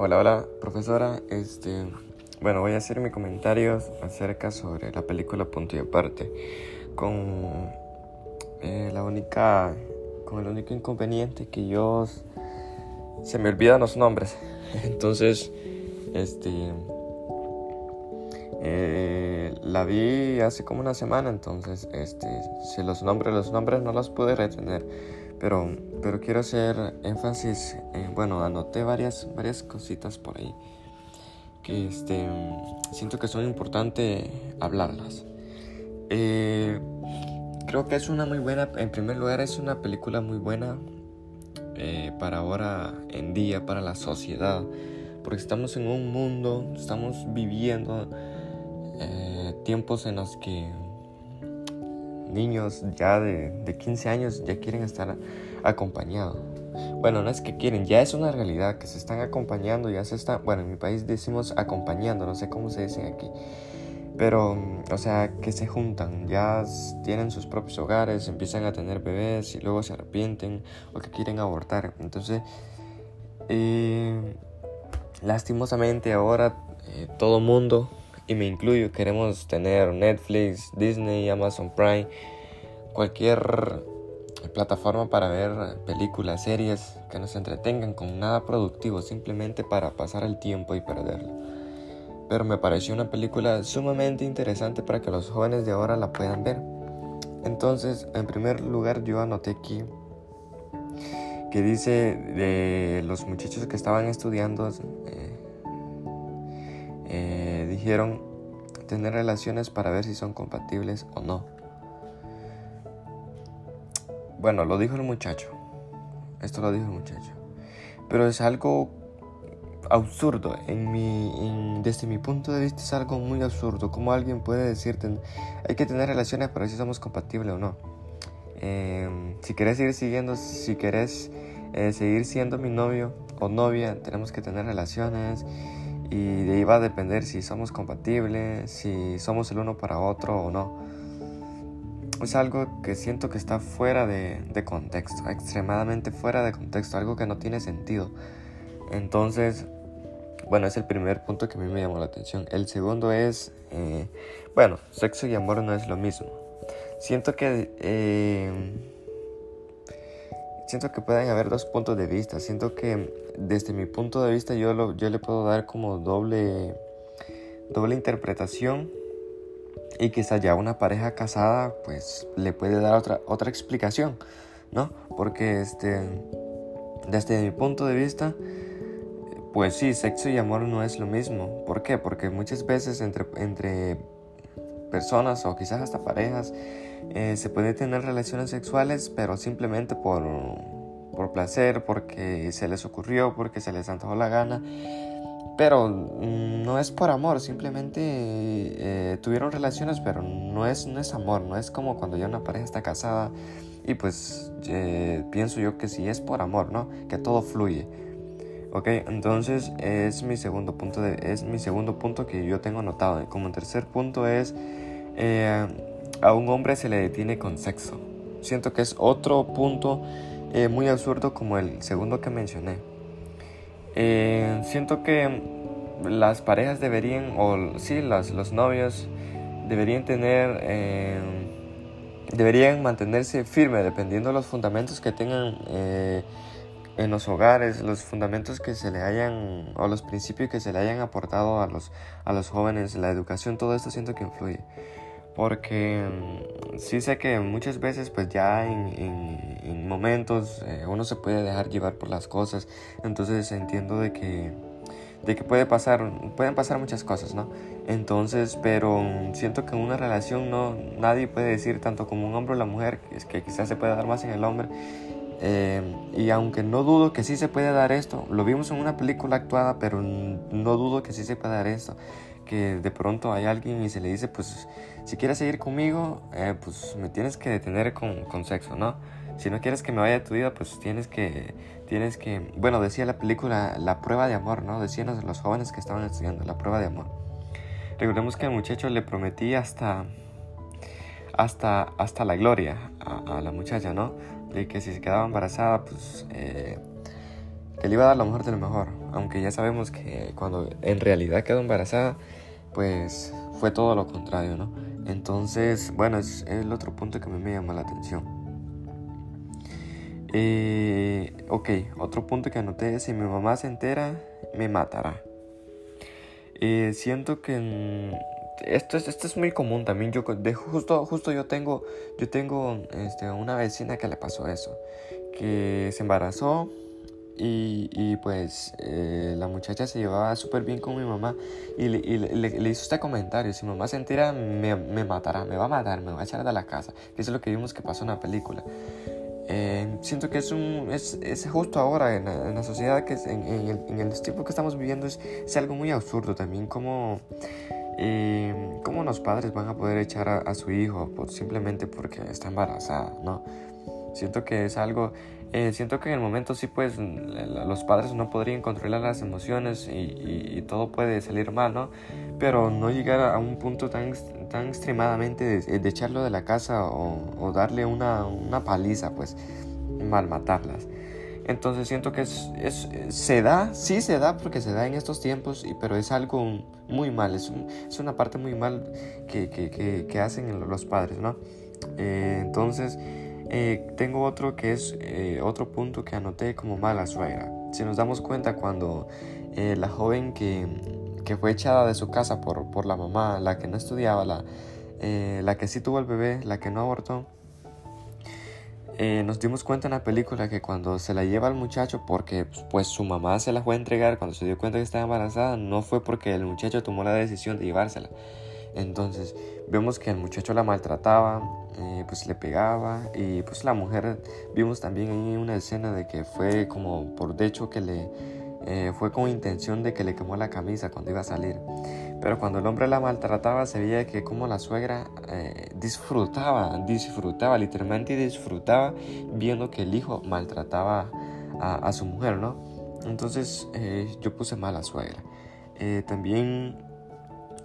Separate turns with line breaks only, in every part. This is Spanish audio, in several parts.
Hola, hola, profesora. Este, bueno, voy a hacer mis comentarios acerca sobre la película Punto y Aparte. Con eh, la única, con el único inconveniente que yo se me olvidan los nombres. Entonces, este, eh, la vi hace como una semana. Entonces, este, si los nombres, los nombres no los pude retener pero, pero quiero hacer énfasis, bueno, anoté varias, varias cositas por ahí que este, siento que son importantes hablarlas. Eh, creo que es una muy buena, en primer lugar es una película muy buena eh, para ahora en día, para la sociedad, porque estamos en un mundo, estamos viviendo eh, tiempos en los que niños ya de, de 15 años ya quieren estar acompañados. Bueno, no es que quieren, ya es una realidad que se están acompañando, ya se están, bueno, en mi país decimos acompañando, no sé cómo se dice aquí. Pero, o sea, que se juntan, ya tienen sus propios hogares, empiezan a tener bebés y luego se arrepienten o que quieren abortar. Entonces, eh, lastimosamente ahora eh, todo mundo y me incluyo, queremos tener Netflix, Disney, Amazon Prime, cualquier plataforma para ver películas, series que nos entretengan con nada productivo, simplemente para pasar el tiempo y perderlo. Pero me pareció una película sumamente interesante para que los jóvenes de ahora la puedan ver. Entonces, en primer lugar, yo anoté aquí que dice de los muchachos que estaban estudiando eh, eh, dijeron tener relaciones para ver si son compatibles o no. Bueno, lo dijo el muchacho. Esto lo dijo el muchacho. Pero es algo absurdo. En mi, desde mi punto de vista es algo muy absurdo. Como alguien puede decirte, hay que tener relaciones para ver si somos compatibles o no. Em, si quieres seguir siguiendo, si quieres eh, seguir siendo mi novio o novia, tenemos que tener relaciones y de ahí va a depender si somos compatibles, si somos el uno para otro o no. Es algo que siento que está fuera de, contexto, extremadamente fuera de contexto, algo que no tiene sentido. Entonces, bueno, es el primer punto que a mí me llamó la atención. El segundo es, eh, bueno, sexo y amor no es lo mismo. Siento que... Eh, siento que pueden haber dos puntos de vista. Siento que desde mi punto de vista yo, lo, yo le puedo dar como doble, doble interpretación y quizá ya una pareja casada pues le puede dar otra, otra explicación, ¿no? Porque este, desde mi punto de vista pues sí, sexo y amor no es lo mismo. ¿Por qué? Porque muchas veces entre, entre personas o quizás hasta parejas eh, se puede tener relaciones sexuales, pero simplemente por, por placer, porque se les ocurrió, porque se les antojó la gana. Pero mm, no es por amor, simplemente eh, tuvieron relaciones, pero no es, no es amor, no es como cuando ya una pareja está casada y pues eh, pienso yo que sí es por amor, ¿no? Que todo fluye. Ok, entonces es mi segundo punto, es mi segundo punto que yo tengo anotado. Como tercer punto es a un hombre se le detiene con sexo. Siento que es otro punto eh, muy absurdo como el segundo que mencioné. Eh, siento que las parejas deberían, o sí, las, los novios deberían tener, eh, deberían mantenerse firmes dependiendo de los fundamentos que tengan en los hogares, los fundamentos que se le hayan, o los principios que se le hayan aportado a los, a los jóvenes, la educación, todo esto siento que influye porque mm, sí sé que muchas veces pues ya en, momentos eh, uno se puede dejar llevar por las cosas, entonces entiendo de que, de que puede pasar, pueden pasar muchas cosas, ¿no? Entonces, pero mm, siento que en una relación no, nadie puede decir tanto como un hombre o la mujer, es que quizás se puede dar más en el hombre, eh, y aunque no dudo que sí se puede dar esto, lo vimos en una película actuada, pero no dudo que sí se puede dar esto que de pronto hay alguien y se le dice, pues si quieres seguir conmigo, eh, pues me tienes que detener con, con, sexo, ¿no? Si no quieres que me vaya de tu vida, pues tienes que, tienes que, bueno, decía la película La prueba de amor, ¿no? Decían los jóvenes que estaban estudiando, la prueba de amor. Recordemos que el muchacho le prometí hasta, hasta, hasta la gloria a, la muchacha, ¿no? De que si se quedaba embarazada, pues eh, que le iba a dar lo mejor de lo mejor aunque ya sabemos que cuando en realidad quedó embarazada, pues fue todo lo contrario, ¿no? Entonces, bueno, es el otro punto que me llama la atención. Eh, ok, otro punto que anoté si mi mamá se entera, me matará. Eh, siento que esto es, esto es muy común también. Yo de justo, justo yo tengo, yo tengo este, una vecina que le pasó eso, que se embarazó y, y pues eh, la muchacha se llevaba súper bien con mi mamá y, le, y le, le, hizo este comentario, si mi mamá se entera me, me, matará, me va a matar, me va a echar de la casa, que eso es lo que vimos que pasó en la película. Eh, siento que es, un, es, es justo ahora en la, en la sociedad, que en, en, el, en, el, tiempo que estamos viviendo, es, es algo muy absurdo también, como eh, cómo los padres van a poder echar a, a, su hijo simplemente porque está embarazada, ¿no? Siento que es algo, eh, siento que en el momento sí pues los padres no podrían controlar las emociones y, y, y, todo puede salir mal, ¿no? Pero no llegar a un punto tan, tan extremadamente de, de echarlo de la casa o, o darle una, una, paliza, pues malmatarlas. Entonces siento que es, es, se da, sí se da porque se da en estos tiempos, pero es algo muy mal, es, un, es una parte muy mal que, que, que, que hacen los padres, ¿no? Eh, entonces eh, tengo otro que es eh, otro punto que anoté como mala suegra. Si nos damos cuenta cuando eh, la joven que, que, fue echada de su casa por, por, la mamá, la que no estudiaba, la, eh, la que sí tuvo el bebé, la que no abortó, eh, nos dimos cuenta en la película que cuando se la lleva al muchacho porque pues su mamá se la fue a entregar cuando se dio cuenta que estaba embarazada no fue porque el muchacho tomó la decisión de llevársela entonces vemos que el muchacho la maltrataba pues le pegaba y pues la mujer vimos también ahí una escena de que fue como por de hecho que le eh, fue con intención de que le quemó la camisa cuando iba a salir pero cuando el hombre la maltrataba se veía que como la suegra eh, disfrutaba, disfrutaba, literalmente disfrutaba viendo que el hijo maltrataba a, su mujer, ¿no? Entonces eh, yo puse mala suegra. También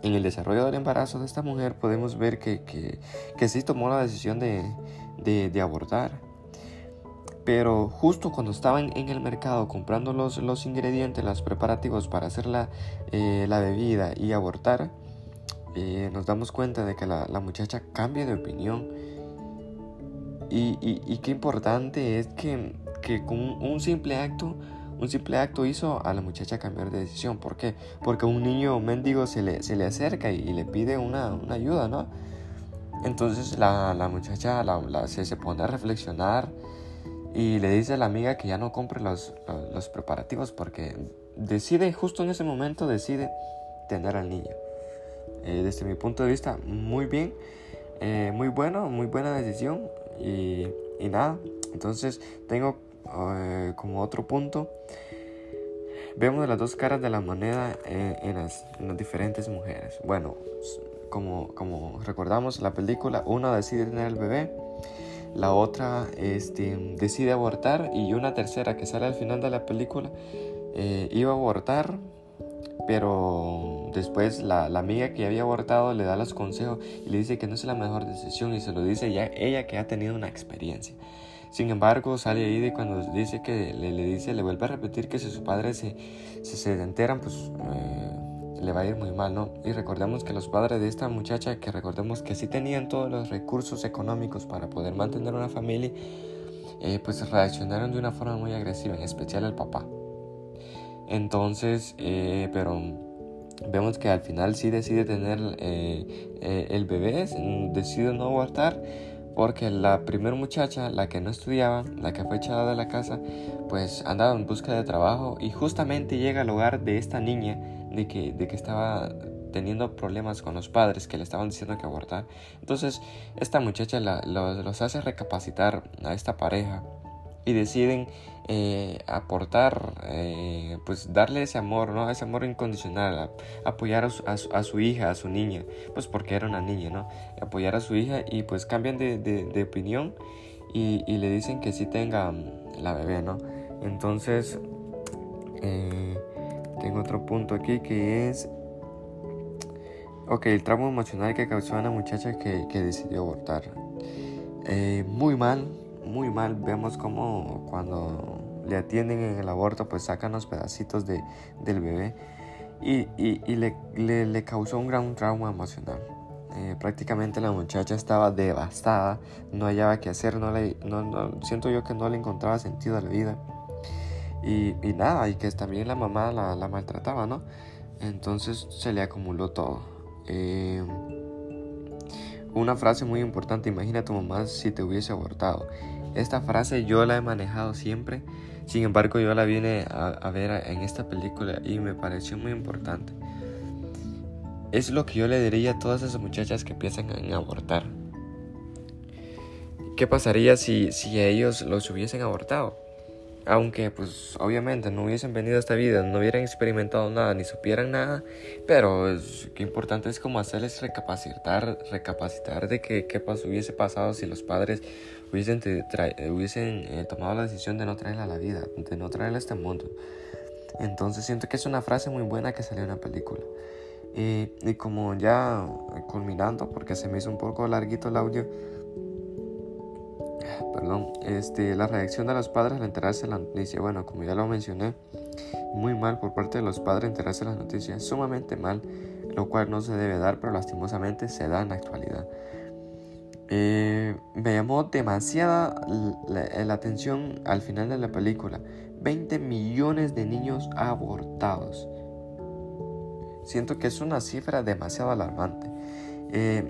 en el desarrollo del embarazo de esta mujer podemos ver que, que, que sí tomó la decisión de, de, de abortar pero justo cuando estaban en el mercado comprando los, los ingredientes, los preparativos para hacer la, eh, la bebida y abortar, eh, nos damos cuenta de que la, la, muchacha cambia de opinión. Y, y, y qué importante es que, que, con un simple acto, un simple acto hizo a la muchacha cambiar de decisión. ¿Por qué? Porque un niño mendigo se le, se le acerca y, le pide una, una, ayuda, ¿no? Entonces la, la muchacha la, se, se pone a reflexionar y le dice a la amiga que ya no compre los, los, los, preparativos porque decide, justo en ese momento decide tener al niño. Eh, desde mi punto de vista, muy bien, eh, muy bueno, muy buena decisión y, y nada, entonces tengo eh, como otro punto, vemos las dos caras de la moneda en las, en las diferentes mujeres. Bueno, como, como recordamos la película, una decide tener el bebé la otra este, decide abortar y una tercera que sale al final de la película eh, iba a abortar, pero después la, la, amiga que había abortado le da los consejos y le dice que no es la mejor decisión y se lo dice ya ella que ha tenido una experiencia. Sin embargo, sale ahí de cuando dice que le, le, dice, le vuelve a repetir que si sus padres se, se, se enteran, pues eh, le va a ir muy mal, ¿no? Y recordemos que los padres de esta muchacha, que recordemos que sí tenían todos los recursos económicos para poder mantener una familia, eh, pues reaccionaron de una forma muy agresiva, en especial el papá. Entonces, eh, pero vemos que al final sí decide tener eh, eh el bebé, decide no abortar, porque la primera muchacha, la que no estudiaba, la que fue echada de la casa, pues andaba en busca de trabajo y justamente llega al hogar de esta niña de que, de que estaba teniendo problemas con los padres que le estaban diciendo que abortar. Entonces esta muchacha la, los, hace recapacitar a esta pareja y deciden eh, aportar, eh, pues darle ese amor, ¿no? Ese amor incondicional, a, apoyar a su, hija, a su niña, pues porque era una niña, ¿no? Apoyar a su hija y pues cambian de, de, opinión y, y, le dicen que sí tenga mm, la bebé, ¿no? Entonces, eh, tengo otro punto aquí que es Ok, el trauma emocional que causó a una muchacha que, que decidió abortar. Muy mal, muy mal. Vemos como cuando le atienden en el aborto, pues sacan los pedacitos de, del bebé y, y, le, le, causó un gran trauma emocional. Eh, prácticamente la muchacha estaba devastada, no hallaba qué hacer, no, le, no, siento yo que no le encontraba sentido a la vida. Y, y nada, y que también la mamá la, la, maltrataba, ¿no? Entonces se le acumuló todo. Eh, una frase muy importante, imagina a tu mamá si te hubiese abortado. Esta frase yo la he manejado siempre, sin embargo yo la vine a, ver en esta película y me pareció muy importante. Es lo que yo le diría a todas esas muchachas que piensan en abortar. ¿Qué pasaría si, si ellos los hubiesen abortado? Aunque pues obviamente no hubiesen venido a esta vida, no hubieran experimentado nada ni supieran nada, pero es, importante es como hacerles recapacitar, recapacitar de que qué pasó, hubiese pasado si los padres hubiesen, hubiesen eh, tomado la decisión de no traerla a la vida, de no traerla a este mundo. Entonces siento que es una frase muy buena que salió en la película. Y, y como ya culminando, porque se me hizo un poco larguito el audio, perdón, este, la reacción de los padres al enterarse de la noticia, bueno, como ya lo mencioné, muy mal por parte de los padres enterarse de la noticia, sumamente mal, lo cual no se debe dar, pero lastimosamente se da en la actualidad. Eh, me llamó demasiada la, atención al final de la película. 20 millones de niños abortados. Siento que es una cifra demasiado alarmante. Eh,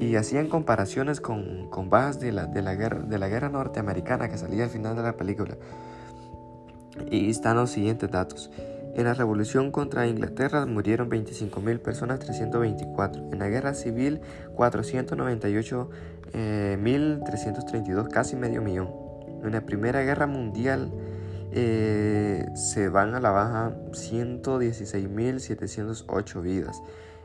y, hacían comparaciones con, con bajas de la, de, la guerra, de la guerra norteamericana que salía al final de la película. Y están los siguientes datos. En la revolución contra Inglaterra murieron 25.000 personas, 324. En la guerra civil, 498.332, eh, casi medio millón. En la primera guerra mundial eh, se van a la baja 116.708 vidas.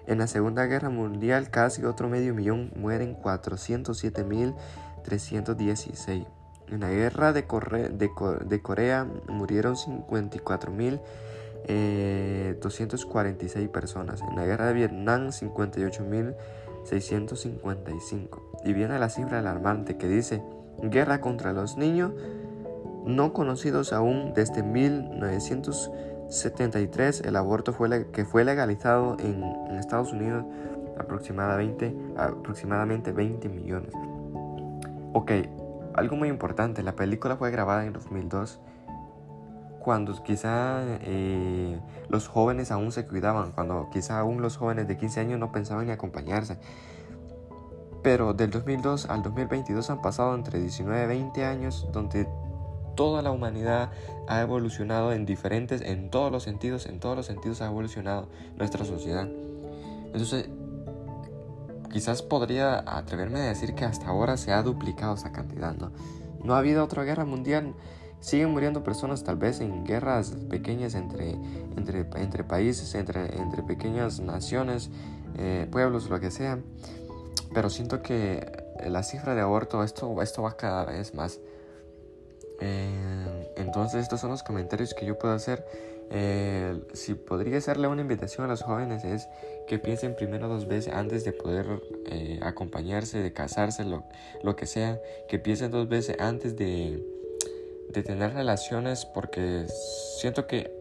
En la Segunda Guerra Mundial casi otro medio millón mueren 407.316. En la guerra de, Corea murieron 54.246 eh, personas. En la guerra de Vietnam 58.655. Y viene la cifra alarmante que dice, guerra contra los niños no conocidos aún desde 1900. 73 el aborto fue que fue legalizado en, Estados Unidos aproximadamente, aproximadamente 20 millones. Ok, algo muy importante, la película fue grabada en 2002 cuando quizá eh, los jóvenes aún se cuidaban, cuando quizá aún los jóvenes de 15 años no pensaban en acompañarse. Pero del 2002 al 2022 han pasado entre 19 y 20 años donde toda la humanidad ha evolucionado en diferentes, en todos los sentidos, en todos los sentidos ha evolucionado nuestra sociedad. Entonces, quizás podría atreverme a decir que hasta ahora se ha duplicado esa cantidad, ¿no? No ha habido otra guerra mundial, siguen muriendo personas tal vez en guerras pequeñas entre, entre, países, entre, entre pequeñas naciones, eh, pueblos, lo que sea, pero siento que la cifra de aborto, esto, esto va cada vez más. Eh, entonces estos son los comentarios que yo puedo hacer. Eh, si podría hacerle una invitación a los jóvenes es que piensen primero dos veces antes de poder eh, acompañarse, de casarse, lo, lo, que sea, que piensen dos veces antes de, de tener relaciones porque siento que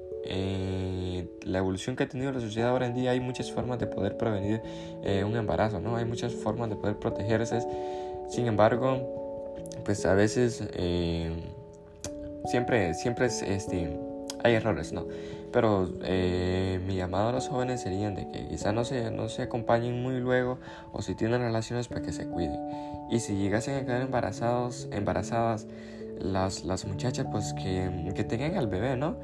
la evolución que ha tenido la sociedad ahora en día hay muchas formas de poder prevenir un embarazo, ¿no? Hay muchas formas de poder protegerse. Sin embargo, pues a veces siempre, siempre es, este, hay errores, ¿no? Pero eh, mi llamado a los jóvenes serían de que quizá no se, no se acompañen muy luego o si tienen relaciones para que se cuiden. Y si llegasen a quedar embarazados, embarazadas, las, las muchachas pues que, que tengan al bebé, ¿no?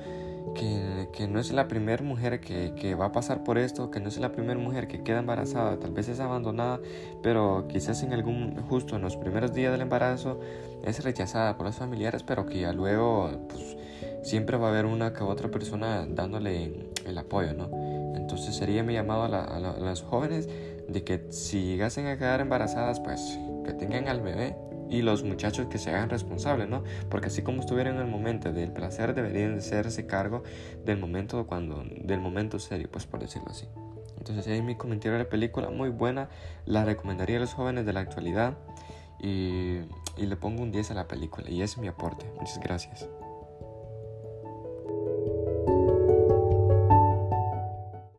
Que, no es la primera mujer que, que, va a pasar por esto, que no es la primera mujer que queda embarazada, tal vez es abandonada, pero quizás en algún, justo en los primeros días del embarazo, es rechazada por los familiares, pero que ya luego pues, siempre va a haber una que otra persona dándole el apoyo, ¿no? Entonces sería mi llamado a, a, las jóvenes de que si llegasen a quedar embarazadas, pues que tengan al bebé y los muchachos que se hagan responsables, ¿no? Porque así como estuvieron en el momento del placer, deberían de hacerse cargo del momento cuando, del momento serio, pues por decirlo así. Entonces ahí mi comentario de la película, muy buena, la recomendaría a los jóvenes de la actualidad y, y le pongo un 10 a la película y ese es mi aporte. Muchas gracias.